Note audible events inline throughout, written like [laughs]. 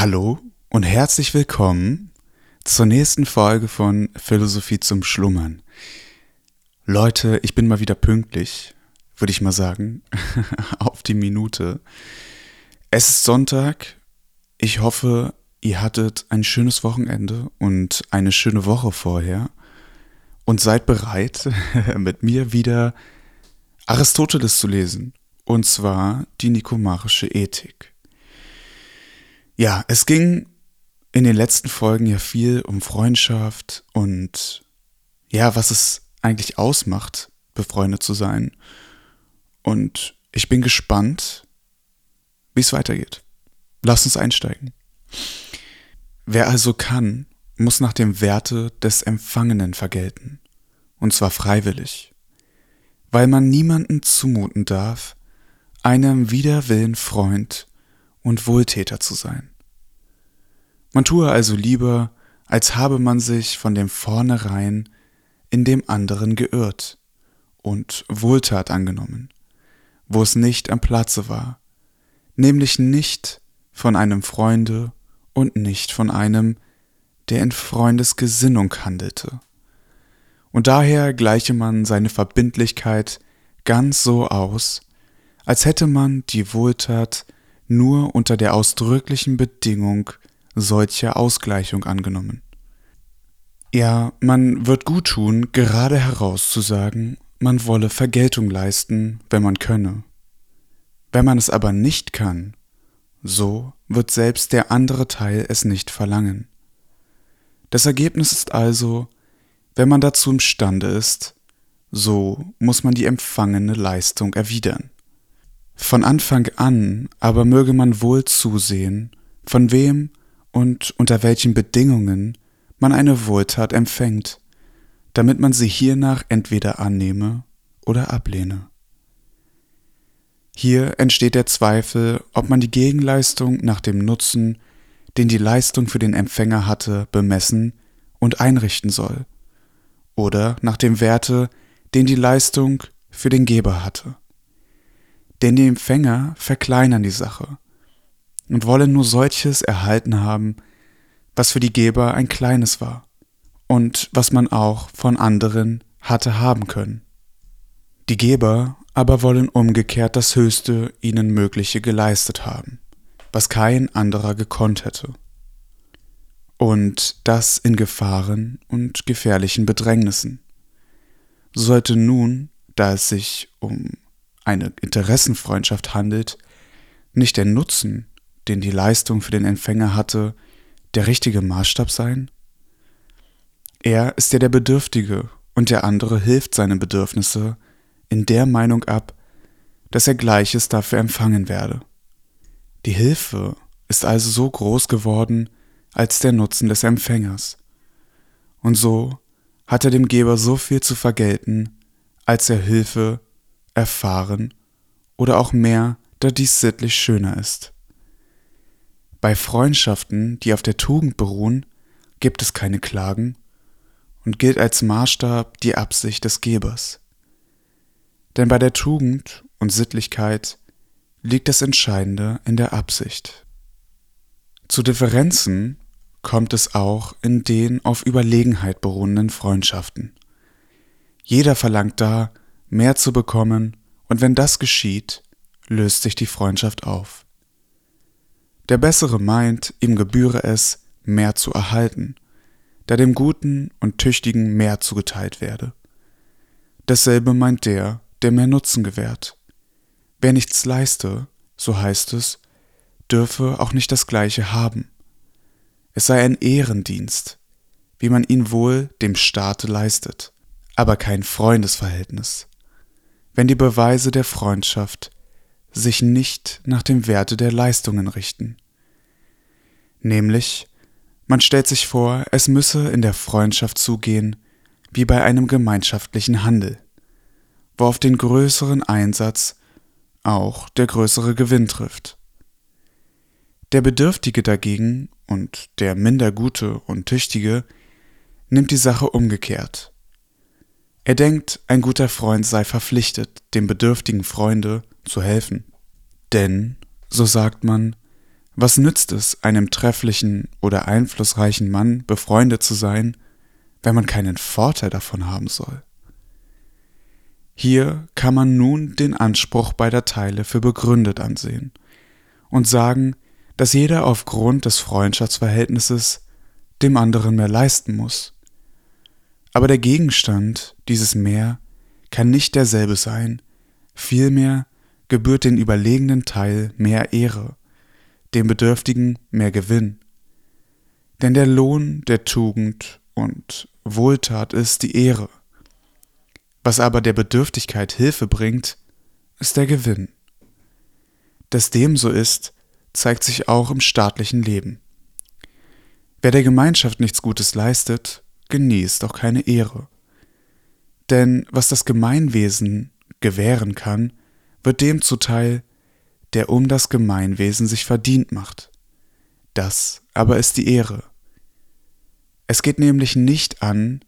Hallo und herzlich willkommen zur nächsten Folge von Philosophie zum Schlummern. Leute, ich bin mal wieder pünktlich, würde ich mal sagen, [laughs] auf die Minute. Es ist Sonntag. Ich hoffe, ihr hattet ein schönes Wochenende und eine schöne Woche vorher und seid bereit, [laughs] mit mir wieder Aristoteles zu lesen, und zwar die Nikomarische Ethik. Ja, es ging in den letzten Folgen ja viel um Freundschaft und ja, was es eigentlich ausmacht, befreundet zu sein. Und ich bin gespannt, wie es weitergeht. Lass uns einsteigen. Wer also kann, muss nach dem Werte des Empfangenen vergelten, und zwar freiwillig, weil man niemanden zumuten darf, einem Widerwillen Freund und Wohltäter zu sein. Man tue also lieber, als habe man sich von dem vornherein in dem anderen geirrt und Wohltat angenommen, wo es nicht am Platze war, nämlich nicht von einem Freunde und nicht von einem, der in Freundesgesinnung handelte. Und daher gleiche man seine Verbindlichkeit ganz so aus, als hätte man die Wohltat nur unter der ausdrücklichen Bedingung solcher Ausgleichung angenommen. Ja, man wird gut tun, gerade herauszusagen, man wolle Vergeltung leisten, wenn man könne. Wenn man es aber nicht kann, so wird selbst der andere Teil es nicht verlangen. Das Ergebnis ist also, wenn man dazu imstande ist, so muss man die empfangene Leistung erwidern. Von Anfang an aber möge man wohl zusehen, von wem und unter welchen Bedingungen man eine Wohltat empfängt, damit man sie hiernach entweder annehme oder ablehne. Hier entsteht der Zweifel, ob man die Gegenleistung nach dem Nutzen, den die Leistung für den Empfänger hatte, bemessen und einrichten soll, oder nach dem Werte, den die Leistung für den Geber hatte. Denn die Empfänger verkleinern die Sache und wollen nur solches erhalten haben, was für die Geber ein kleines war und was man auch von anderen hatte haben können. Die Geber aber wollen umgekehrt das Höchste ihnen Mögliche geleistet haben, was kein anderer gekonnt hätte. Und das in Gefahren und gefährlichen Bedrängnissen. So sollte nun, da es sich um eine Interessenfreundschaft handelt, nicht der Nutzen, den die Leistung für den Empfänger hatte, der richtige Maßstab sein? Er ist ja der Bedürftige und der andere hilft seine Bedürfnisse in der Meinung ab, dass er Gleiches dafür empfangen werde. Die Hilfe ist also so groß geworden als der Nutzen des Empfängers. Und so hat er dem Geber so viel zu vergelten, als er Hilfe erfahren oder auch mehr, da dies sittlich schöner ist. Bei Freundschaften, die auf der Tugend beruhen, gibt es keine Klagen und gilt als Maßstab die Absicht des Gebers. Denn bei der Tugend und Sittlichkeit liegt das Entscheidende in der Absicht. Zu Differenzen kommt es auch in den auf Überlegenheit beruhenden Freundschaften. Jeder verlangt da, mehr zu bekommen, und wenn das geschieht, löst sich die Freundschaft auf. Der Bessere meint, ihm gebühre es, mehr zu erhalten, da dem Guten und Tüchtigen mehr zugeteilt werde. Dasselbe meint der, der mehr Nutzen gewährt. Wer nichts leiste, so heißt es, dürfe auch nicht das Gleiche haben. Es sei ein Ehrendienst, wie man ihn wohl dem Staate leistet, aber kein Freundesverhältnis. Wenn die Beweise der Freundschaft sich nicht nach dem Werte der Leistungen richten. Nämlich, man stellt sich vor, es müsse in der Freundschaft zugehen wie bei einem gemeinschaftlichen Handel, wo auf den größeren Einsatz auch der größere Gewinn trifft. Der Bedürftige dagegen und der minder gute und tüchtige nimmt die Sache umgekehrt. Er denkt, ein guter Freund sei verpflichtet, dem bedürftigen Freunde zu helfen. Denn, so sagt man, Was nützt es, einem trefflichen oder einflussreichen Mann befreundet zu sein, wenn man keinen Vorteil davon haben soll? Hier kann man nun den Anspruch beider Teile für begründet ansehen und sagen, dass jeder aufgrund des Freundschaftsverhältnisses dem anderen mehr leisten muss. Aber der Gegenstand dieses Mehr kann nicht derselbe sein, vielmehr gebührt den überlegenen Teil mehr Ehre, dem Bedürftigen mehr Gewinn. Denn der Lohn der Tugend und Wohltat ist die Ehre. Was aber der Bedürftigkeit Hilfe bringt, ist der Gewinn. Dass dem so ist, zeigt sich auch im staatlichen Leben. Wer der Gemeinschaft nichts Gutes leistet, genießt auch keine Ehre. Denn was das Gemeinwesen gewähren kann, wird dem zuteil, der um das Gemeinwesen sich verdient macht. Das aber ist die Ehre. Es geht nämlich nicht an,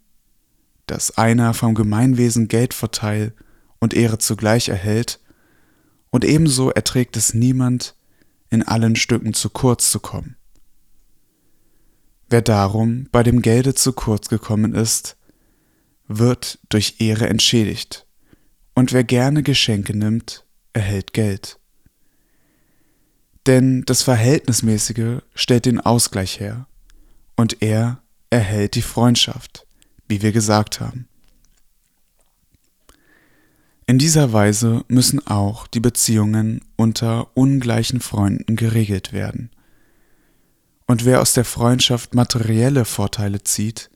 dass einer vom Gemeinwesen Geldvorteil und Ehre zugleich erhält, und ebenso erträgt es niemand, in allen Stücken zu kurz zu kommen. Wer darum bei dem Gelde zu kurz gekommen ist, wird durch Ehre entschädigt, und wer gerne Geschenke nimmt, erhält Geld. Denn das Verhältnismäßige stellt den Ausgleich her, und er erhält die Freundschaft, wie wir gesagt haben. In dieser Weise müssen auch die Beziehungen unter ungleichen Freunden geregelt werden. Und wer aus der Freundschaft materielle Vorteile zieht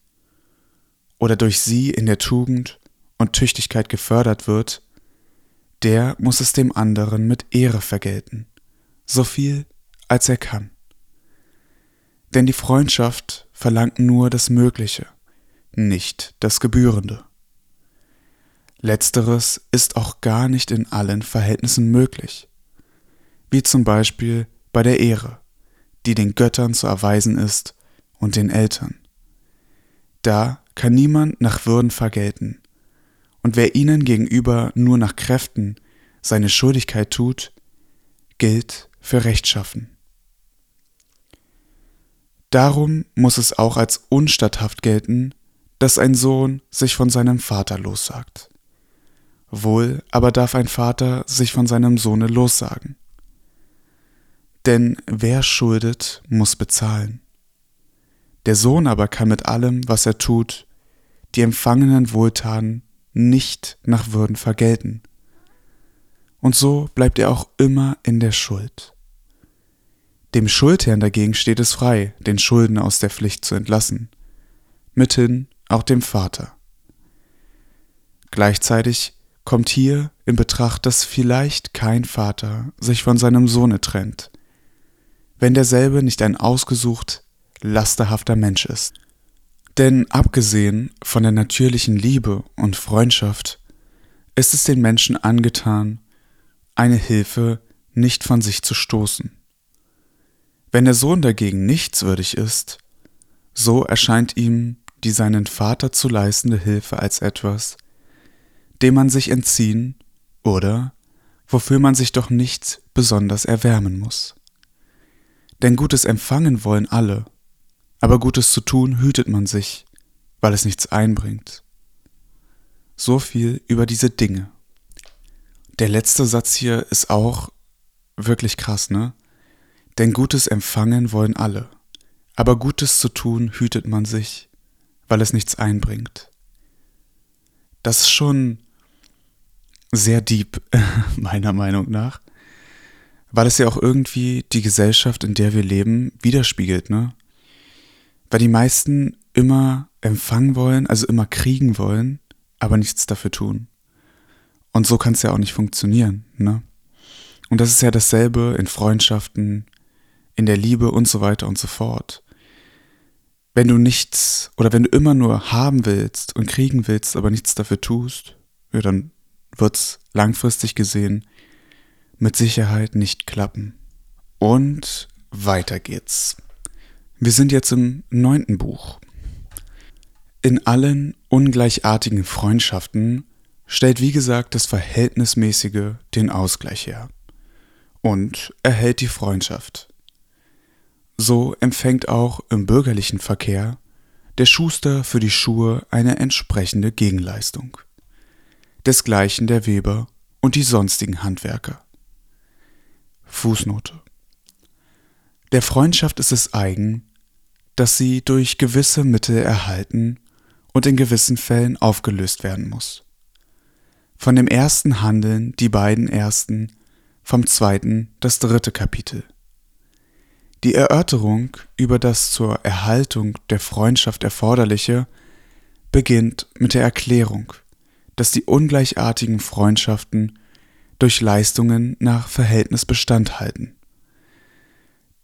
oder durch sie in der Tugend und Tüchtigkeit gefördert wird, der muss es dem anderen mit Ehre vergelten, so viel als er kann. Denn die Freundschaft verlangt nur das Mögliche, nicht das Gebührende. Letzteres ist auch gar nicht in allen Verhältnissen möglich, wie zum Beispiel bei der Ehre, die den Göttern zu erweisen ist und den Eltern. Da kann niemand nach Würden vergelten, und wer ihnen gegenüber nur nach Kräften seine Schuldigkeit tut, gilt für rechtschaffen. Darum muss es auch als unstatthaft gelten, dass ein Sohn sich von seinem Vater lossagt. Wohl aber darf ein Vater sich von seinem Sohne lossagen. Denn wer schuldet, muss bezahlen. Der Sohn aber kann mit allem, was er tut, die empfangenen Wohltaten nicht nach Würden vergelten. Und so bleibt er auch immer in der Schuld. Dem Schuldherrn dagegen steht es frei, den Schuldner aus der Pflicht zu entlassen, mithin auch dem Vater. Gleichzeitig kommt hier in Betracht, dass vielleicht kein Vater sich von seinem Sohne trennt, wenn derselbe nicht ein ausgesucht, lasterhafter Mensch ist. Denn abgesehen von der natürlichen Liebe und Freundschaft ist es den Menschen angetan, eine Hilfe nicht von sich zu stoßen. Wenn der Sohn dagegen nichtswürdig ist, so erscheint ihm die seinen Vater zu leistende Hilfe als etwas, dem man sich entziehen oder wofür man sich doch nicht besonders erwärmen muss. Denn Gutes empfangen wollen alle, aber Gutes zu tun hütet man sich, weil es nichts einbringt. So viel über diese Dinge. Der letzte Satz hier ist auch wirklich krass, ne? Denn Gutes empfangen wollen alle, aber Gutes zu tun hütet man sich, weil es nichts einbringt. Das ist schon sehr deep, [laughs] meiner Meinung nach, weil es ja auch irgendwie die Gesellschaft, in der wir leben, widerspiegelt, ne? Weil die meisten immer empfangen wollen, also immer kriegen wollen, aber nichts dafür tun. Und so kann es ja auch nicht funktionieren, ne? Und das ist ja dasselbe in Freundschaften, in der Liebe und so weiter und so fort. Wenn du nichts oder wenn du immer nur haben willst und kriegen willst, aber nichts dafür tust, ja, dann wird's langfristig gesehen mit Sicherheit nicht klappen. Und weiter geht's. Wir sind jetzt im neunten Buch. In allen ungleichartigen Freundschaften stellt wie gesagt das Verhältnismäßige den Ausgleich her und erhält die Freundschaft. so empfängt auch im bürgerlichen Verkehr der Schuster für die Schuhe eine entsprechende Gegenleistung. Desgleichen der Weber und die sonstigen Handwerker. Fußnote. Der Freundschaft ist es eigen, dass sie durch gewisse Mittel erhalten und in gewissen Fällen aufgelöst werden muss. Von dem ersten handeln die beiden ersten, vom zweiten das dritte Kapitel. Die Erörterung über das zur Erhaltung der Freundschaft erforderliche beginnt mit der Erklärung, dass die ungleichartigen Freundschaften durch Leistungen nach Verhältnis Bestand halten.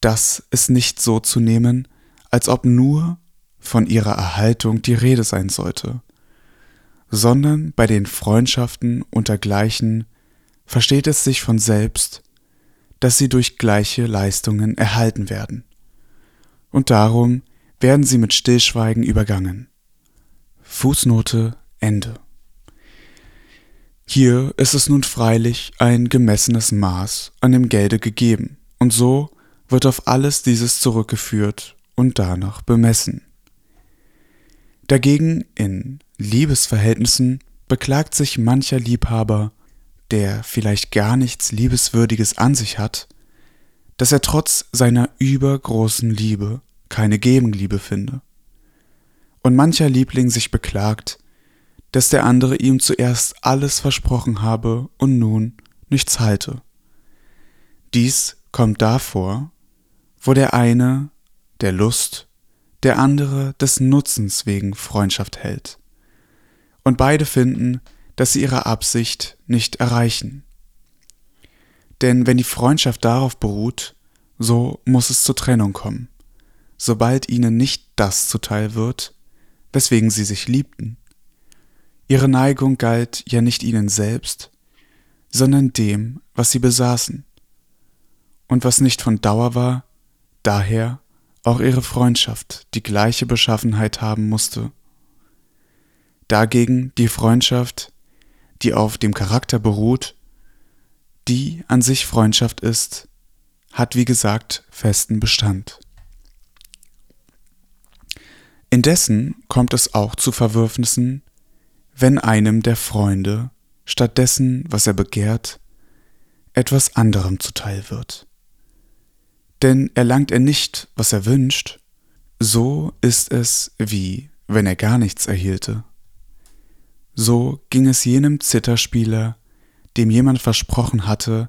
Das ist nicht so zu nehmen, als ob nur von ihrer Erhaltung die Rede sein sollte, sondern bei den Freundschaften untergleichen versteht es sich von selbst, dass sie durch gleiche Leistungen erhalten werden. Und darum werden sie mit Stillschweigen übergangen. Fußnote Ende. Hier ist es nun freilich ein gemessenes Maß an dem Gelde gegeben, und so wird auf alles dieses zurückgeführt und danach bemessen. Dagegen in Liebesverhältnissen beklagt sich mancher Liebhaber, der vielleicht gar nichts Liebeswürdiges an sich hat, dass er trotz seiner übergroßen Liebe keine Gegenliebe finde. Und mancher Liebling sich beklagt, dass der andere ihm zuerst alles versprochen habe und nun nichts halte. Dies kommt davor, wo der eine der Lust, der andere des Nutzens wegen Freundschaft hält. Und beide finden, dass sie ihre Absicht nicht erreichen. Denn wenn die Freundschaft darauf beruht, so muss es zur Trennung kommen, sobald ihnen nicht das zuteil wird, weswegen sie sich liebten. Ihre Neigung galt ja nicht ihnen selbst, sondern dem, was sie besaßen. Und was nicht von Dauer war, daher auch ihre Freundschaft die gleiche Beschaffenheit haben musste. Dagegen die Freundschaft, die auf dem Charakter beruht, die an sich Freundschaft ist, hat wie gesagt festen Bestand. Indessen kommt es auch zu Verwürfnissen, wenn einem der Freunde stattdessen, was er begehrt, etwas anderem zuteil wird. Denn erlangt er nicht, was er wünscht, so ist es wie wenn er gar nichts erhielte. So ging es jenem Zitterspieler, dem jemand versprochen hatte,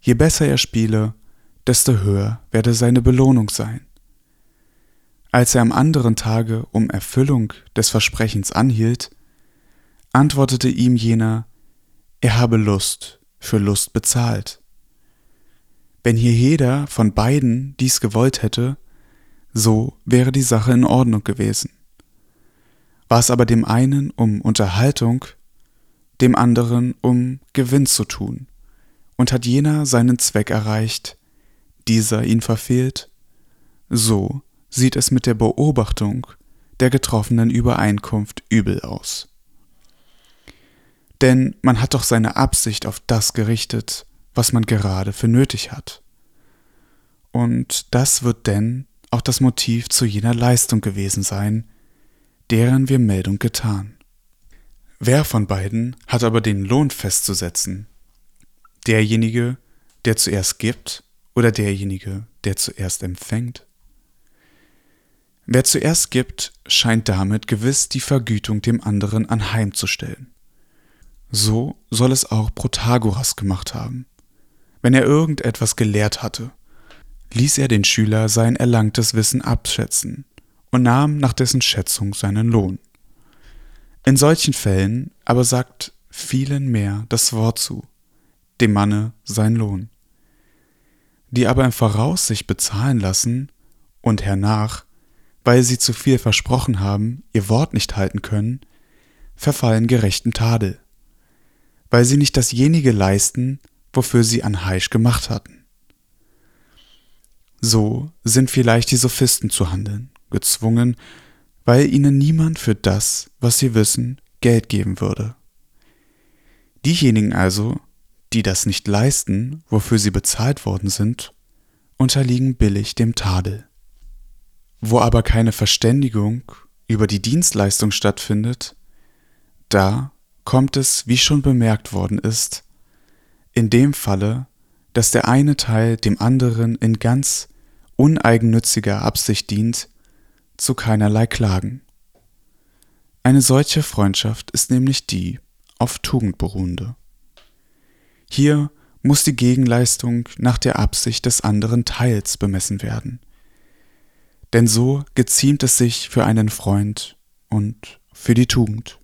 je besser er spiele, desto höher werde seine Belohnung sein. Als er am anderen Tage um Erfüllung des Versprechens anhielt, antwortete ihm jener, er habe Lust für Lust bezahlt. Wenn hier jeder von beiden dies gewollt hätte, so wäre die Sache in Ordnung gewesen. War es aber dem einen um Unterhaltung, dem anderen um Gewinn zu tun, und hat jener seinen Zweck erreicht, dieser ihn verfehlt, so sieht es mit der Beobachtung der getroffenen Übereinkunft übel aus. Denn man hat doch seine Absicht auf das gerichtet, was man gerade für nötig hat. Und das wird denn auch das Motiv zu jener Leistung gewesen sein, deren wir Meldung getan. Wer von beiden hat aber den Lohn festzusetzen? Derjenige, der zuerst gibt oder derjenige, der zuerst empfängt? Wer zuerst gibt, scheint damit gewiss die Vergütung dem anderen anheimzustellen. So soll es auch Protagoras gemacht haben. Wenn er irgendetwas gelehrt hatte, ließ er den Schüler sein erlangtes Wissen abschätzen und nahm nach dessen Schätzung seinen Lohn. In solchen Fällen aber sagt vielen mehr das Wort zu, dem Manne sein Lohn. Die aber im Voraus sich bezahlen lassen und hernach, weil sie zu viel versprochen haben, ihr Wort nicht halten können, verfallen gerechten Tadel, weil sie nicht dasjenige leisten, wofür sie an Heisch gemacht hatten. So sind vielleicht die Sophisten zu handeln, gezwungen, weil ihnen niemand für das, was sie wissen, Geld geben würde. Diejenigen also, die das nicht leisten, wofür sie bezahlt worden sind, unterliegen billig dem Tadel. Wo aber keine Verständigung über die Dienstleistung stattfindet, da kommt es, wie schon bemerkt worden ist, in dem Falle, dass der eine Teil dem anderen in ganz uneigennütziger Absicht dient, zu keinerlei Klagen. Eine solche Freundschaft ist nämlich die auf Tugend beruhende. Hier muss die Gegenleistung nach der Absicht des anderen Teils bemessen werden. Denn so geziemt es sich für einen Freund und für die Tugend.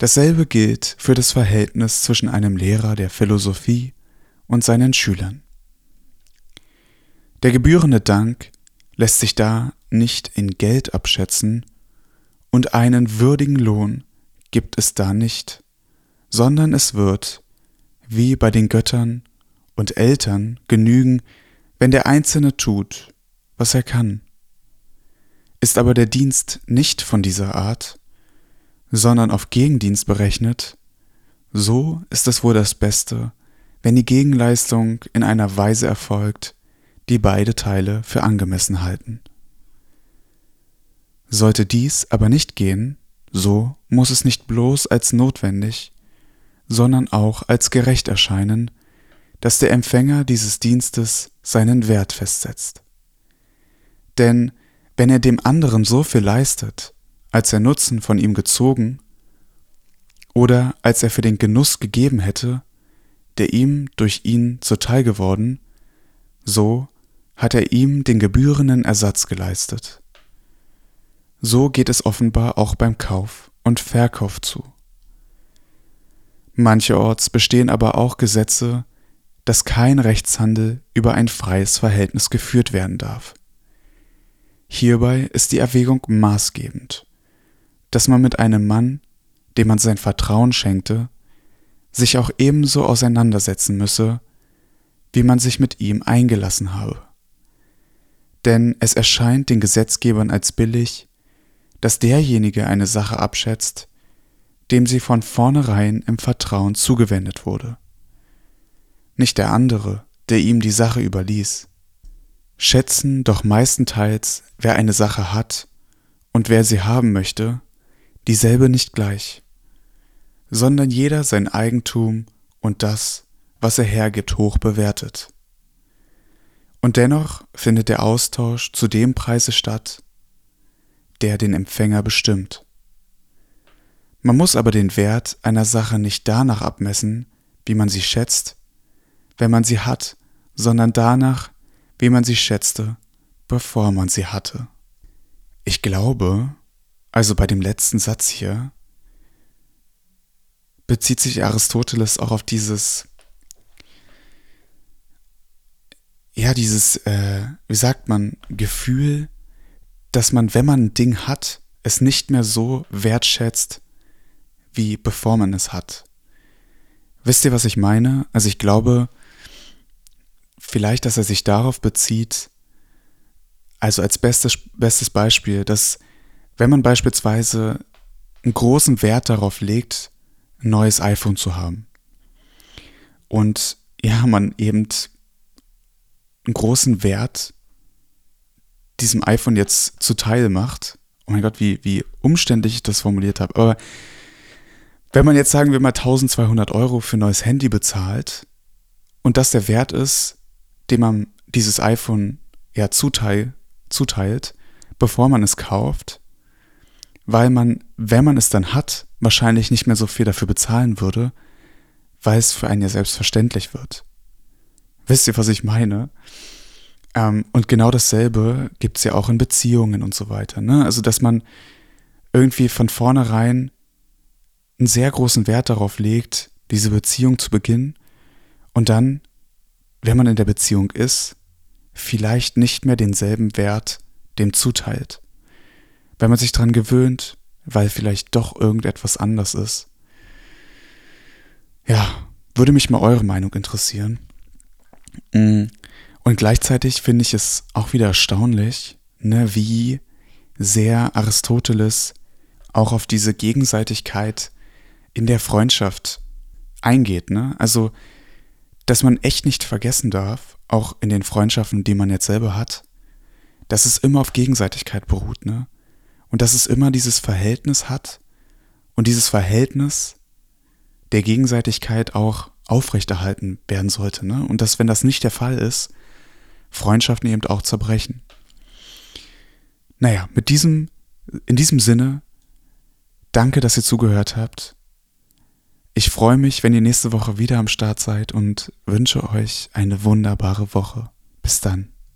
Dasselbe gilt für das Verhältnis zwischen einem Lehrer der Philosophie und seinen Schülern. Der gebührende Dank lässt sich da nicht in Geld abschätzen, und einen würdigen Lohn gibt es da nicht, sondern es wird, wie bei den Göttern und Eltern, genügen, wenn der Einzelne tut, was er kann. Ist aber der Dienst nicht von dieser Art, sondern auf Gegendienst berechnet, so ist es wohl das Beste, wenn die Gegenleistung in einer Weise erfolgt, die beide Teile für angemessen halten. Sollte dies aber nicht gehen, so muss es nicht bloß als notwendig, sondern auch als gerecht erscheinen, dass der Empfänger dieses Dienstes seinen Wert festsetzt. Denn wenn er dem anderen so viel leistet, als er Nutzen von ihm gezogen, oder als er für den Genuss gegeben hätte, der ihm durch ihn zuteil geworden, so hat er ihm den gebührenden Ersatz geleistet. So geht es offenbar auch beim Kauf und Verkauf zu. Mancherorts bestehen aber auch Gesetze, dass kein Rechtshandel über ein freies Verhältnis geführt werden darf. Hierbei ist die Erwägung maßgebend, dass man mit einem Mann, dem man sein Vertrauen schenkte, sich auch ebenso auseinandersetzen müsse, wie man sich mit ihm eingelassen habe. Denn es erscheint den Gesetzgebern als billig, dass derjenige eine Sache abschätzt, dem sie von vornherein im Vertrauen zugewendet wurde. Nicht der andere, der ihm die Sache überließ. Schätzen doch meistenteils, wer eine Sache hat und wer sie haben möchte, dieselbe nicht gleich sondern jeder sein Eigentum und das, was er hergibt, hoch bewertet. Und dennoch findet der Austausch zu dem Preise statt, der den Empfänger bestimmt. Man muss aber den Wert einer Sache nicht danach abmessen, wie man sie schätzt, wenn man sie hat, sondern danach, wie man sie schätzte, bevor man sie hatte. Ich glaube, also bei dem letzten Satz hier, bezieht sich Aristoteles auch auf dieses, ja, dieses, äh, wie sagt man, Gefühl, dass man, wenn man ein Ding hat, es nicht mehr so wertschätzt, wie bevor man es hat. Wisst ihr, was ich meine? Also ich glaube, vielleicht, dass er sich darauf bezieht, also als bestes, bestes Beispiel, dass wenn man beispielsweise einen großen Wert darauf legt, ein neues iPhone zu haben. Und ja, man eben einen großen Wert diesem iPhone jetzt zuteil macht. Oh mein Gott, wie, wie umständlich ich das formuliert habe. Aber wenn man jetzt sagen wir mal 1200 Euro für ein neues Handy bezahlt und das der Wert ist, den man dieses iPhone ja zuteil, zuteilt, bevor man es kauft, weil man, wenn man es dann hat, wahrscheinlich nicht mehr so viel dafür bezahlen würde, weil es für einen ja selbstverständlich wird. Wisst ihr, was ich meine? Ähm, und genau dasselbe gibt es ja auch in Beziehungen und so weiter. Ne? Also, dass man irgendwie von vornherein einen sehr großen Wert darauf legt, diese Beziehung zu beginnen und dann, wenn man in der Beziehung ist, vielleicht nicht mehr denselben Wert dem zuteilt wenn man sich dran gewöhnt, weil vielleicht doch irgendetwas anders ist. Ja, würde mich mal eure Meinung interessieren. Mm, und gleichzeitig finde ich es auch wieder erstaunlich, ne, wie sehr Aristoteles auch auf diese Gegenseitigkeit in der Freundschaft eingeht. Ne? Also, dass man echt nicht vergessen darf, auch in den Freundschaften, die man jetzt selber hat, dass es immer auf Gegenseitigkeit beruht, ne? Und dass es immer dieses Verhältnis hat und dieses Verhältnis der Gegenseitigkeit auch aufrechterhalten werden sollte, ne? Und dass, wenn das nicht der Fall ist, Freundschaften eben auch zerbrechen. Naja, mit diesem, in diesem Sinne, danke, dass ihr zugehört habt. Ich freue mich, wenn ihr nächste Woche wieder am Start seid und wünsche euch eine wunderbare Woche. Bis dann.